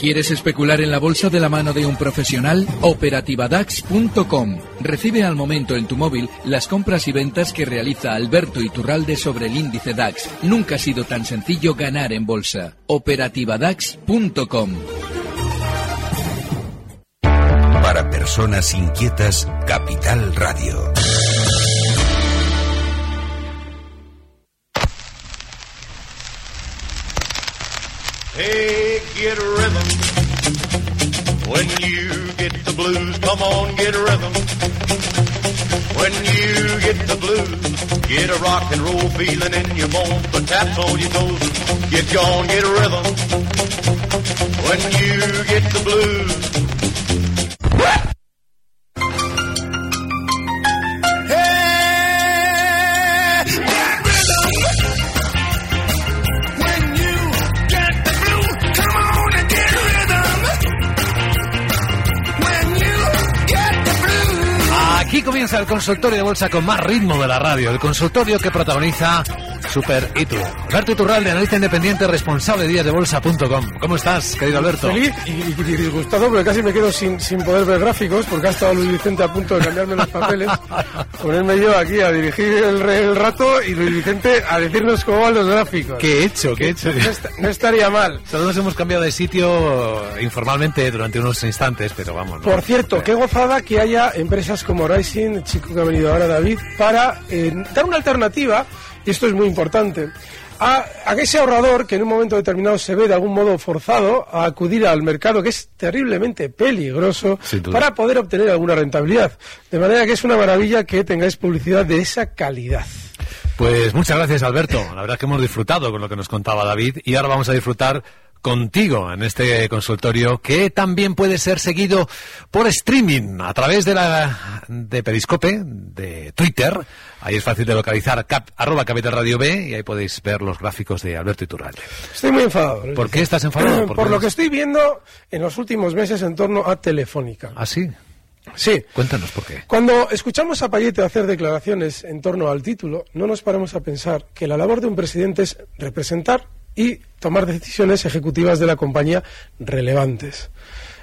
¿Quieres especular en la bolsa de la mano de un profesional? Operativadax.com. Recibe al momento en tu móvil las compras y ventas que realiza Alberto Iturralde sobre el índice DAX. Nunca ha sido tan sencillo ganar en bolsa. Operativadax.com. Para personas inquietas, Capital Radio. Hey, get a rhythm. When you get the blues, come on, get a rhythm. When you get the blues, get a rock and roll feeling in your bones. Put taps on your toes get gone, get a rhythm. When you get the blues. El consultorio de bolsa con más ritmo de la radio, el consultorio que protagoniza Super Itu. Alberto Iturralde, analista independiente, responsable de díasdebolsa.com. ¿Cómo estás, querido Alberto? Feliz y, y- disgustado porque casi me quedo sin, sin poder ver gráficos porque ha estado Luis Vicente a punto de cambiarme los papeles, ponerme yo aquí a dirigir el, el rato y Luis Vicente a decirnos cómo van los gráficos. ¿Qué he hecho? ¿Qué he hecho? No, no estaría mal. Solo nos hemos cambiado de sitio informalmente durante unos instantes, pero vamos. ¿no? Por cierto, qué gozada que haya empresas como Rising, el chico que ha venido ahora David, para eh, dar una alternativa, y esto es muy importante, a, a ese ahorrador que en un momento determinado se ve de algún modo forzado a acudir al mercado, que es terriblemente peligroso, para poder obtener alguna rentabilidad. De manera que es una maravilla que tengáis publicidad de esa calidad. Pues muchas gracias, Alberto. La verdad es que hemos disfrutado con lo que nos contaba David y ahora vamos a disfrutar contigo en este consultorio que también puede ser seguido por streaming a través de la de Periscope, de Twitter. Ahí es fácil de localizar cap, arroba Capital Radio B y ahí podéis ver los gráficos de Alberto Iturralde. Estoy muy enfadado. ¿Por qué estás enfadado? Por, ¿Por lo que estoy viendo en los últimos meses en torno a Telefónica. ¿Ah, sí? Sí. Cuéntanos por qué. Cuando escuchamos a Payete hacer declaraciones en torno al título, no nos paramos a pensar que la labor de un presidente es representar y tomar decisiones ejecutivas de la compañía relevantes.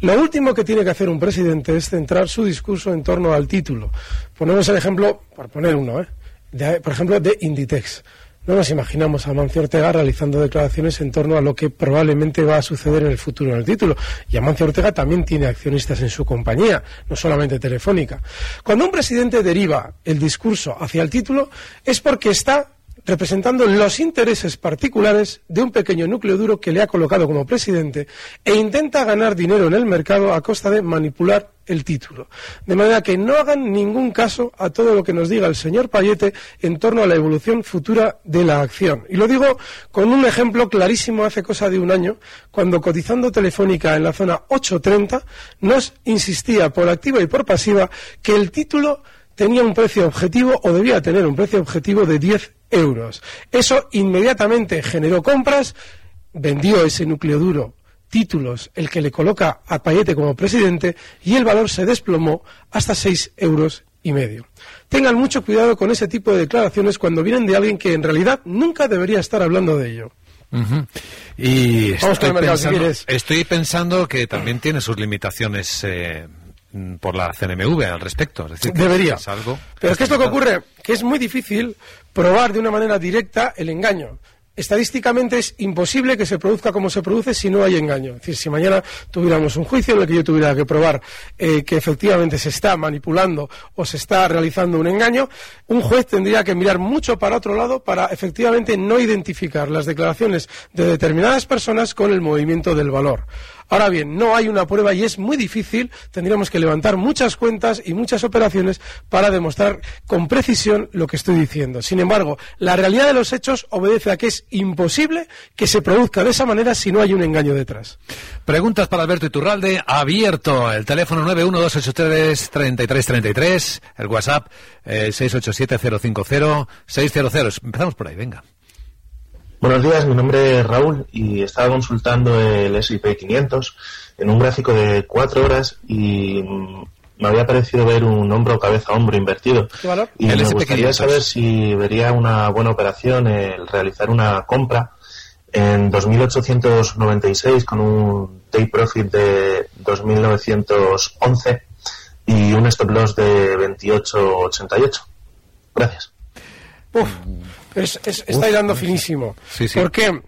Lo último que tiene que hacer un presidente es centrar su discurso en torno al título. Ponemos el ejemplo, por poner uno, ¿eh? por ejemplo, de Inditex. No nos imaginamos a Mancio Ortega realizando declaraciones en torno a lo que probablemente va a suceder en el futuro en el título. Y Amancio Ortega también tiene accionistas en su compañía, no solamente Telefónica. Cuando un presidente deriva el discurso hacia el título es porque está representando los intereses particulares de un pequeño núcleo duro que le ha colocado como presidente e intenta ganar dinero en el mercado a costa de manipular el título. De manera que no hagan ningún caso a todo lo que nos diga el señor Payete en torno a la evolución futura de la acción. Y lo digo con un ejemplo clarísimo hace cosa de un año, cuando cotizando Telefónica en la zona 830 nos insistía por activa y por pasiva que el título tenía un precio objetivo o debía tener un precio objetivo de 10 euros. Eso inmediatamente generó compras, vendió ese núcleo duro títulos, el que le coloca a Payete como presidente, y el valor se desplomó hasta 6 euros y medio. Tengan mucho cuidado con ese tipo de declaraciones cuando vienen de alguien que en realidad nunca debería estar hablando de ello. Y estoy mercado, pensando, estoy pensando que también tiene sus limitaciones eh, por la CNMV al respecto. Es decir, que Debería. Es algo Pero es que es lo que ocurre, que es muy difícil probar de una manera directa el engaño. Estadísticamente es imposible que se produzca como se produce si no hay engaño. Es decir, si mañana tuviéramos un juicio en el que yo tuviera que probar eh, que efectivamente se está manipulando o se está realizando un engaño, un juez tendría que mirar mucho para otro lado para efectivamente no identificar las declaraciones de determinadas personas con el movimiento del valor. Ahora bien, no hay una prueba y es muy difícil. Tendríamos que levantar muchas cuentas y muchas operaciones para demostrar con precisión lo que estoy diciendo. Sin embargo, la realidad de los hechos obedece a que es imposible que se produzca de esa manera si no hay un engaño detrás. Preguntas para Alberto Iturralde, abierto. El teléfono 912833333, el WhatsApp eh, 687050600. Empezamos por ahí, venga. Buenos días, mi nombre es Raúl y estaba consultando el S&P 500 en un gráfico de cuatro horas y me había parecido ver un hombro, cabeza, hombro invertido. ¿Qué valor? Y El me S&P gustaría 500. saber si vería una buena operación el realizar una compra en 2.896 con un take profit de 2.911 y un stop loss de 28.88. Gracias. Uf, es, es, está hilando finísimo. Sí, sí. ¿Por qué?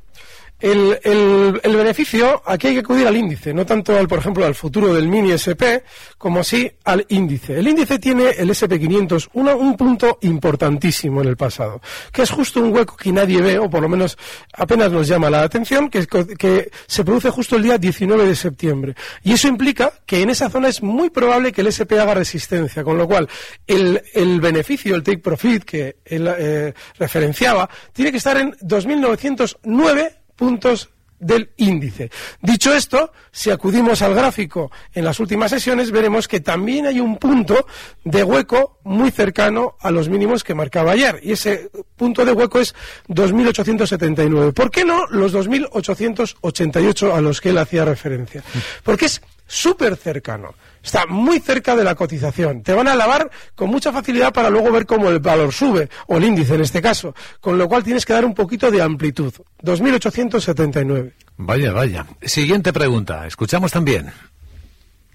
El, el, el, beneficio, aquí hay que acudir al índice, no tanto al, por ejemplo, al futuro del mini SP, como así al índice. El índice tiene el SP500 una, un punto importantísimo en el pasado, que es justo un hueco que nadie ve, o por lo menos apenas nos llama la atención, que, que se produce justo el día 19 de septiembre. Y eso implica que en esa zona es muy probable que el SP haga resistencia, con lo cual el, el beneficio, el take profit que él eh, referenciaba, tiene que estar en 2.909 puntos del índice. Dicho esto, si acudimos al gráfico en las últimas sesiones, veremos que también hay un punto de hueco muy cercano a los mínimos que marcaba ayer. Y ese punto de hueco es 2.879. ¿Por qué no los 2.888 a los que él hacía referencia? Porque es súper cercano. Está muy cerca de la cotización. Te van a lavar con mucha facilidad para luego ver cómo el valor sube, o el índice en este caso. Con lo cual tienes que dar un poquito de amplitud. 2.879. Vaya, vaya. Siguiente pregunta. Escuchamos también.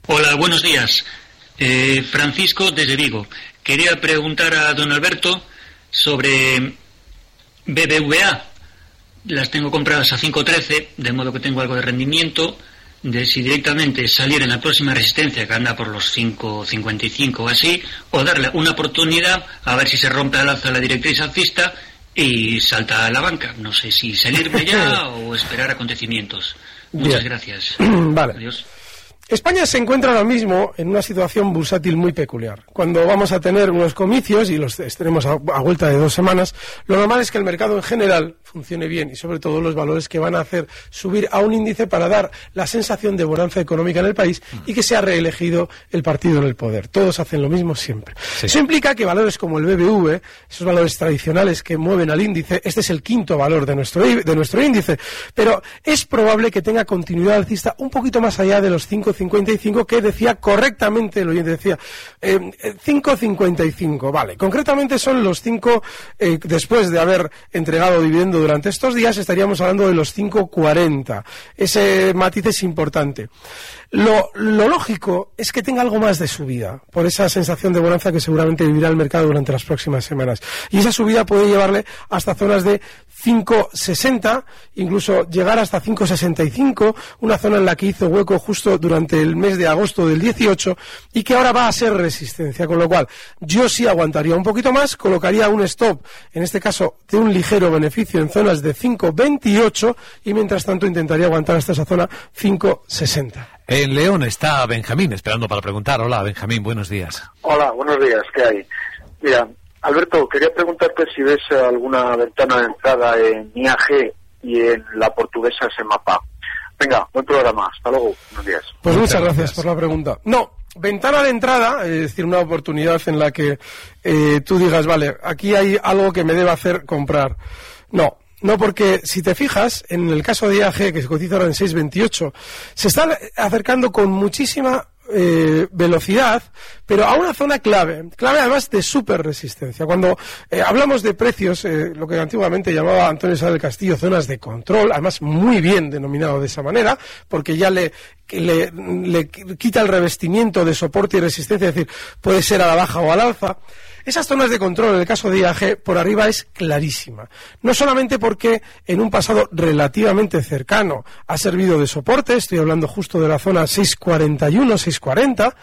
Hola, buenos días. Eh, Francisco desde Vigo. Quería preguntar a don Alberto sobre BBVA. Las tengo compradas a 5.13, de modo que tengo algo de rendimiento de si directamente salir en la próxima resistencia que anda por los 5.55 o así, o darle una oportunidad a ver si se rompe al alza la directriz alcista y salta a la banca. No sé si salirme ya o esperar acontecimientos. Muchas Bien. gracias. Vale. Adiós. España se encuentra ahora mismo en una situación bursátil muy peculiar. Cuando vamos a tener unos comicios, y los tenemos a, a, vuelta de dos semanas, lo normal es que el mercado en general funcione bien y sobre todo los valores que van a hacer subir a un índice para dar la sensación de bonanza económica en el país y que sea reelegido el partido en el poder. Todos hacen lo mismo siempre. Sí. Eso implica que valores como el BBV, esos valores tradicionales que mueven al índice, este es el quinto valor de nuestro, de nuestro índice, pero es probable que tenga continuidad alcista un poquito más allá de los 5 5.55 que decía correctamente, el oyente decía eh, 5.55, vale. Concretamente son los 5, eh, después de haber entregado dividendo durante estos días, estaríamos hablando de los 5.40. Ese matiz es importante. Lo, lo, lógico es que tenga algo más de subida, por esa sensación de bonanza que seguramente vivirá el mercado durante las próximas semanas. Y esa subida puede llevarle hasta zonas de 5,60, incluso llegar hasta 5,65, una zona en la que hizo hueco justo durante el mes de agosto del 18 y que ahora va a ser resistencia, con lo cual yo sí aguantaría un poquito más, colocaría un stop, en este caso de un ligero beneficio en zonas de 5,28 y mientras tanto intentaría aguantar hasta esa zona 5,60. En León está Benjamín esperando para preguntar. Hola, Benjamín, buenos días. Hola, buenos días, ¿qué hay? Mira, Alberto, quería preguntarte si ves alguna ventana de entrada en IAG y en la portuguesa Semapa. Venga, buen programa, hasta luego, buenos días. Pues muchas gracias por la pregunta. No, ventana de entrada, es decir, una oportunidad en la que eh, tú digas, vale, aquí hay algo que me debe hacer comprar. No, no, porque si te fijas, en el caso de IAG, que se cotiza ahora en 6.28, se está acercando con muchísima eh, velocidad, pero a una zona clave, clave además de super resistencia. Cuando eh, hablamos de precios, eh, lo que antiguamente llamaba Antonio Sá del Castillo, zonas de control, además muy bien denominado de esa manera, porque ya le, le, le quita el revestimiento de soporte y resistencia, es decir, puede ser a la baja o al alza. Esas zonas de control, en el caso de IAG, por arriba es clarísima. No solamente porque en un pasado relativamente cercano ha servido de soporte, estoy hablando justo de la zona 641, 640,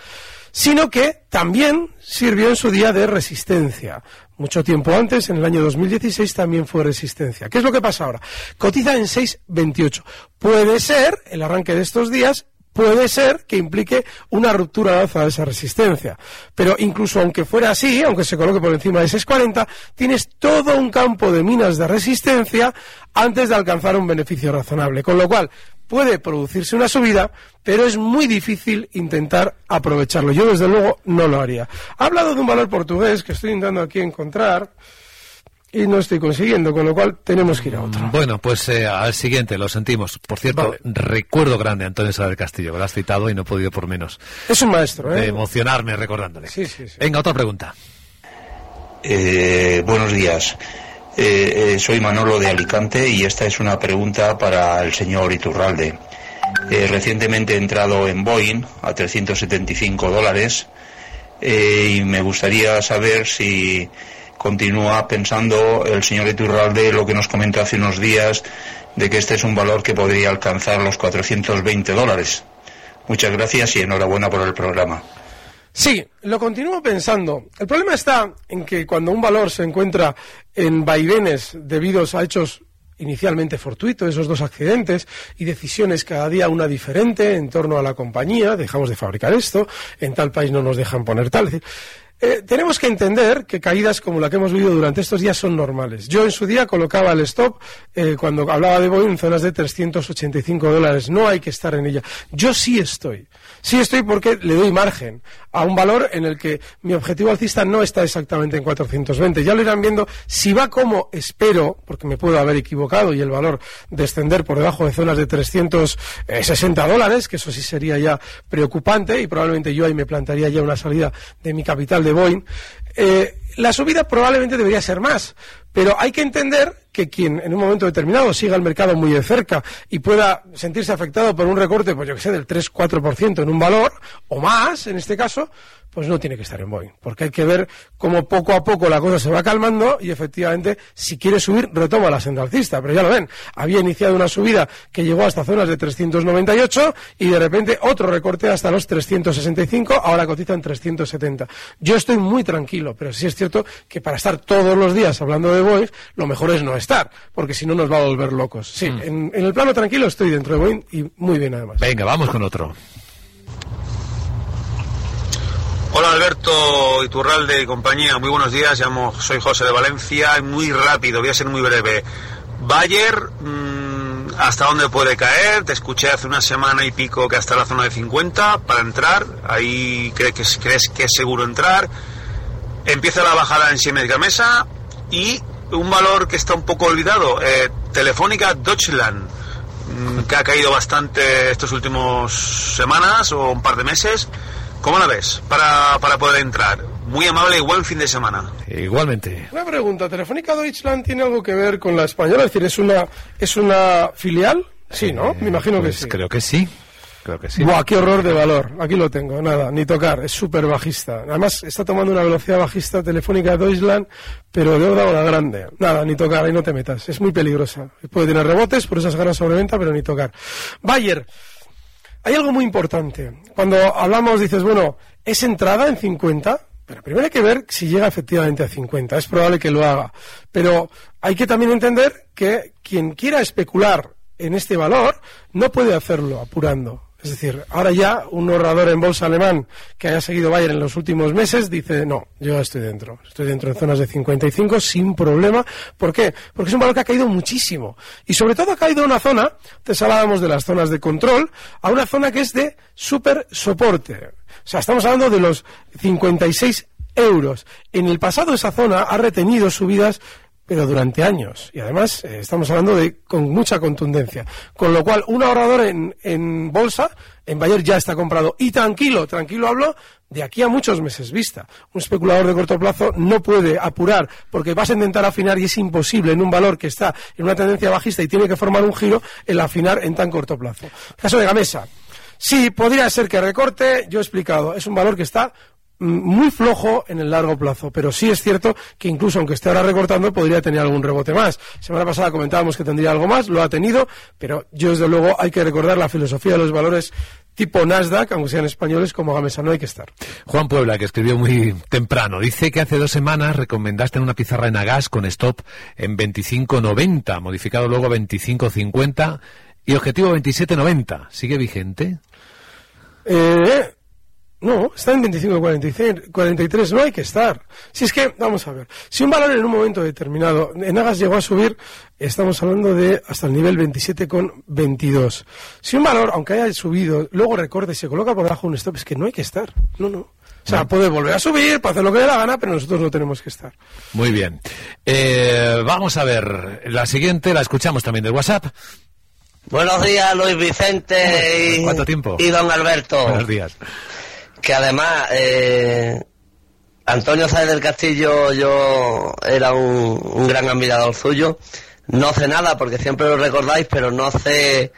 sino que también sirvió en su día de resistencia. Mucho tiempo antes, en el año 2016, también fue resistencia. ¿Qué es lo que pasa ahora? Cotiza en 6,28. Puede ser, el arranque de estos días, puede ser que implique una ruptura al alza de esa resistencia. Pero incluso aunque fuera así, aunque se coloque por encima de 640, tienes todo un campo de minas de resistencia antes de alcanzar un beneficio razonable. Con lo cual, puede producirse una subida, pero es muy difícil intentar aprovecharlo. Yo, desde luego, no lo haría. Ha hablado de un valor portugués que estoy intentando aquí encontrar y no estoy consiguiendo, con lo cual tenemos que ir a otro. Bueno, pues eh, al siguiente, lo sentimos. Por cierto, vale. recuerdo grande a Antonio Sá del Castillo, que lo has citado y no he podido por menos. Es un maestro, ¿eh? De emocionarme recordándole. Sí, sí, sí. Venga, otra pregunta. Eh, buenos días. Eh, eh, soy Manolo de Alicante y esta es una pregunta para el señor Iturralde. Eh, recientemente he entrado en Boeing a 375 dólares eh, y me gustaría saber si continúa pensando el señor Iturralde lo que nos comentó hace unos días de que este es un valor que podría alcanzar los 420 dólares. Muchas gracias y enhorabuena por el programa. Sí, lo continúo pensando. El problema está en que cuando un valor se encuentra en vaivenes debidos a hechos inicialmente fortuitos, esos dos accidentes, y decisiones cada día una diferente en torno a la compañía, dejamos de fabricar esto, en tal país no nos dejan poner tal. Eh, tenemos que entender que caídas como la que hemos vivido durante estos días son normales. Yo en su día colocaba el stop eh, cuando hablaba de Boeing en zonas de 385 dólares. No hay que estar en ella. Yo sí estoy. Sí estoy porque le doy margen a un valor en el que mi objetivo alcista no está exactamente en 420. Ya lo irán viendo. Si va como espero, porque me puedo haber equivocado y el valor descender por debajo de zonas de 360 dólares, que eso sí sería ya preocupante y probablemente yo ahí me plantaría ya una salida de mi capital de Boeing. Eh, la subida probablemente debería ser más, pero hay que entender que quien en un momento determinado siga el mercado muy de cerca y pueda sentirse afectado por un recorte, pues yo que sé, del 3-4% en un valor, o más en este caso, pues no tiene que estar en Boeing, porque hay que ver cómo poco a poco la cosa se va calmando y efectivamente si quiere subir retoma la senda alcista, pero ya lo ven, había iniciado una subida que llegó hasta zonas de 398 y de repente otro recorte hasta los 365, ahora cotiza en 370. Yo estoy muy tranquilo, pero sí es cierto que para estar todos los días hablando de Boeing, lo mejor es no estar, porque si no nos va a volver locos. Sí, Mm. en, en el plano tranquilo estoy dentro de Boeing y muy bien además. Venga, vamos con otro. Hola Alberto Iturralde y compañía, muy buenos días, llamo, soy José de Valencia, muy rápido, voy a ser muy breve. Bayer, mm, ¿hasta dónde puede caer? Te escuché hace una semana y pico que hasta la zona de 50 para entrar, ahí crees que, es- crees que es seguro entrar. Empieza la bajada en Siemens Gamesa y un valor que está un poco olvidado, eh, Telefónica Deutschland, mm, que ha caído bastante estos últimos semanas o un par de meses. ¿Cómo la ves para, para poder entrar? Muy amable y buen fin de semana. Igualmente. Una pregunta, ¿Telefónica Deutschland tiene algo que ver con la española? Es decir, ¿es una, es una filial? Sí, ¿no? Me imagino que Pues sí. Creo que sí. Creo que sí. Buah, qué horror de valor. Aquí lo tengo, nada, ni tocar, es súper bajista. Además, está tomando una velocidad bajista telefónica Deutschland, pero de órgano grande. Nada, ni tocar, ahí no te metas. Es muy peligrosa. Puede tener rebotes por esas ganas sobreventa, pero ni tocar. Bayer, hay algo muy importante. Cuando hablamos, dices, bueno, ¿es entrada en 50? Pero primero hay que ver si llega efectivamente a 50. Es probable que lo haga. Pero hay que también entender que quien quiera especular en este valor no puede hacerlo apurando. Es decir, ahora ya un ahorrador en bolsa alemán que haya seguido Bayer en los últimos meses dice, no, yo estoy dentro. Estoy dentro en zonas de 55 sin problema. ¿Por qué? Porque es un valor que ha caído muchísimo. Y sobre todo ha caído a una zona, antes hablábamos de las zonas de control, a una zona que es de super soporte. O sea, estamos hablando de los 56 euros. En el pasado esa zona ha retenido subidas pero durante años. Y además eh, estamos hablando de con mucha contundencia. Con lo cual, un ahorrador en, en bolsa, en Bayer ya está comprado. Y tranquilo, tranquilo hablo, de aquí a muchos meses vista. Un especulador de corto plazo no puede apurar porque vas a intentar afinar y es imposible en un valor que está en una tendencia bajista y tiene que formar un giro el afinar en tan corto plazo. Caso de Gamesa. Sí, podría ser que recorte, yo he explicado, es un valor que está muy flojo en el largo plazo, pero sí es cierto que incluso aunque esté ahora recortando podría tener algún rebote más. Semana pasada comentábamos que tendría algo más, lo ha tenido, pero yo desde luego hay que recordar la filosofía de los valores tipo Nasdaq, aunque sean españoles como Gamesa, no hay que estar. Juan Puebla, que escribió muy temprano, dice que hace dos semanas recomendaste una pizarra en Agas con stop en 25.90, modificado luego a 25.50 y objetivo 27.90. ¿Sigue vigente? Eh, no, está en 25,43, no hay que estar. Si es que, vamos a ver, si un valor en un momento determinado, en Agas llegó a subir, estamos hablando de hasta el nivel 27,22. Si un valor, aunque haya subido, luego recorta y se coloca por debajo un stop, es que no hay que estar. No, no. O sea, puede volver a subir, puede hacer lo que dé la gana, pero nosotros no tenemos que estar. Muy bien. Eh, vamos a ver, la siguiente la escuchamos también del WhatsApp. Buenos días, Luis Vicente y, ¿Cuánto tiempo? y don Alberto. Buenos días. Que además, eh, Antonio Sáez del Castillo, yo era un, un gran admirador suyo. No sé nada porque siempre lo recordáis, pero no sé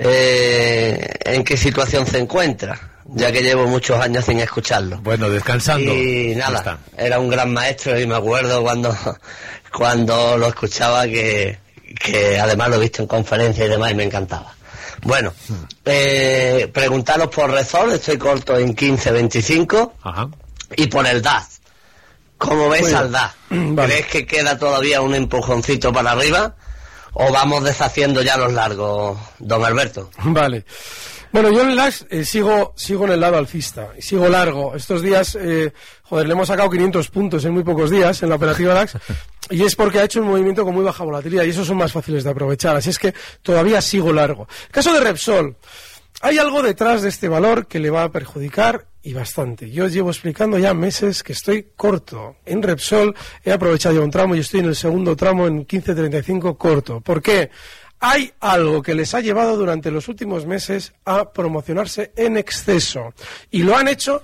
eh, en qué situación se encuentra, ya que llevo muchos años sin escucharlo. Bueno, descansando. Y nada, está. era un gran maestro y me acuerdo cuando, cuando lo escuchaba que, que además lo he visto en conferencias y demás y me encantaba. Bueno, eh, preguntaros por Resol, estoy corto en 15-25 Ajá. y por el DAS. ¿Cómo ves bien. al DAS? Vale. ¿Crees que queda todavía un empujoncito para arriba o vamos deshaciendo ya los largos, don Alberto? Vale. Bueno, yo en el DAX eh, sigo, sigo en el lado alcista y sigo largo. Estos días, eh, joder, le hemos sacado 500 puntos en muy pocos días en la operativa DAX y es porque ha hecho un movimiento con muy baja volatilidad y esos son más fáciles de aprovechar. Así es que todavía sigo largo. Caso de Repsol. Hay algo detrás de este valor que le va a perjudicar y bastante. Yo llevo explicando ya meses que estoy corto. En Repsol he aprovechado ya un tramo y estoy en el segundo tramo en 15.35 corto. ¿Por qué? Hay algo que les ha llevado durante los últimos meses a promocionarse en exceso. Y lo han hecho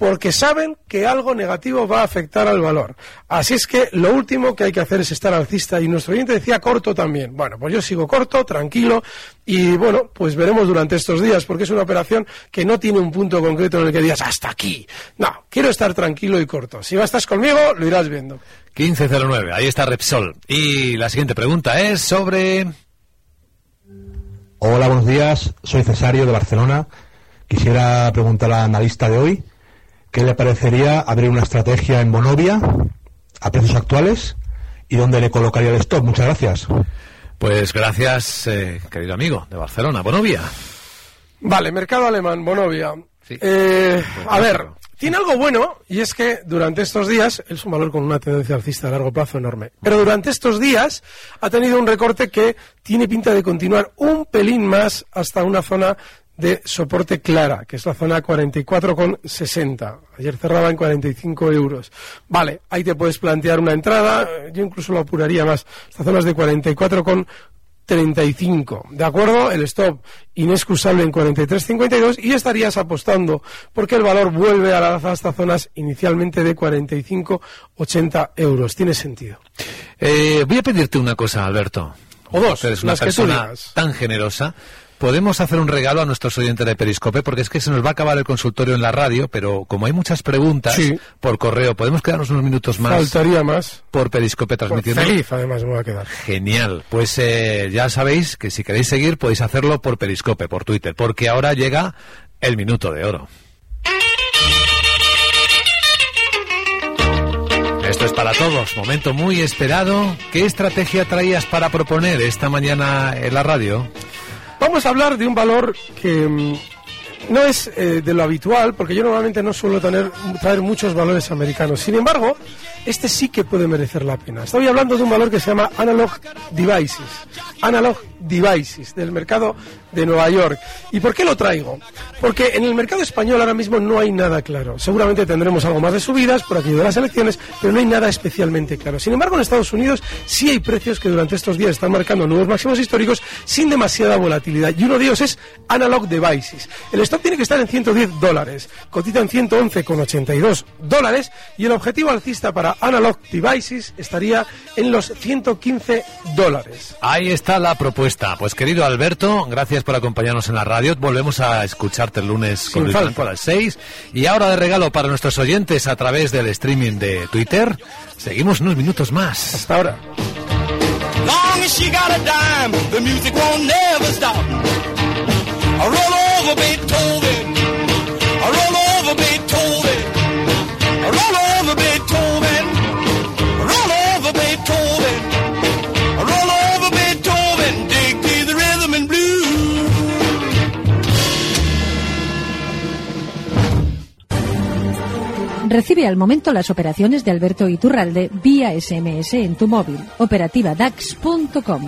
porque saben que algo negativo va a afectar al valor. Así es que lo último que hay que hacer es estar alcista. Y nuestro oyente decía corto también. Bueno, pues yo sigo corto, tranquilo. Y bueno, pues veremos durante estos días, porque es una operación que no tiene un punto concreto en el que digas hasta aquí. No, quiero estar tranquilo y corto. Si estás conmigo, lo irás viendo. 1509, ahí está Repsol. Y la siguiente pregunta es sobre... Hola, buenos días. Soy Cesario de Barcelona. Quisiera preguntar al analista de hoy qué le parecería abrir una estrategia en Bonovia a precios actuales y dónde le colocaría el stop. Muchas gracias. Pues gracias, eh, querido amigo de Barcelona, Bonovia. Vale, mercado alemán, Bonovia. Eh, a ver, tiene algo bueno y es que durante estos días es un valor con una tendencia alcista a largo plazo enorme. Pero durante estos días ha tenido un recorte que tiene pinta de continuar un pelín más hasta una zona de soporte clara, que es la zona 44,60. Ayer cerraba en 45 euros. Vale, ahí te puedes plantear una entrada, yo incluso lo apuraría más. Estas zonas de 44,35. ¿De acuerdo? El stop inexcusable en 43,52 y estarías apostando porque el valor vuelve a la alza hasta zonas inicialmente de 45,80 euros. Tiene sentido. Eh, voy a pedirte una cosa, Alberto. O dos, Eres una las que tú persona tan generosa. Podemos hacer un regalo a nuestros oyentes de Periscope porque es que se nos va a acabar el consultorio en la radio, pero como hay muchas preguntas Sí. por correo, podemos quedarnos unos minutos más Faltaría más. por Periscope transmitiendo. Feliz, además, me voy a quedar. Genial. Pues eh, ya sabéis que si queréis seguir podéis hacerlo por Periscope, por Twitter, porque ahora llega el minuto de oro. Esto es para todos, momento muy esperado. ¿Qué estrategia traías para proponer esta mañana en la radio? Vamos a hablar de un valor que mm, no es eh, de lo habitual, porque yo normalmente no suelo traer muchos valores americanos. Sin embargo, este sí que puede merecer la pena. Estoy hablando de un valor que se llama Analog Devices. Analog Devices, del mercado de Nueva York. ¿Y por qué lo traigo? Porque en el mercado español ahora mismo no hay nada claro. Seguramente tendremos algo más de subidas por aquello de las elecciones, pero no hay nada especialmente claro. Sin embargo, en Estados Unidos sí hay precios que durante estos días están marcando nuevos máximos históricos sin demasiada volatilidad. Y uno de ellos es Analog Devices. Stop tiene que estar en 110 dólares, cotiza en 111,82 dólares y el objetivo alcista para Analog Devices estaría en los 115 dólares. Ahí está la propuesta. Pues querido Alberto, gracias por acompañarnos en la radio. Volvemos a escucharte el lunes Sin con falta. Blanco a las 6. Y ahora de regalo para nuestros oyentes a través del streaming de Twitter, seguimos unos minutos más. Hasta ahora. Long as she got a dime, the music won't never stop. Recibe al momento las operaciones de Alberto Iturralde vía SMS en tu móvil. Operativa DAX.com.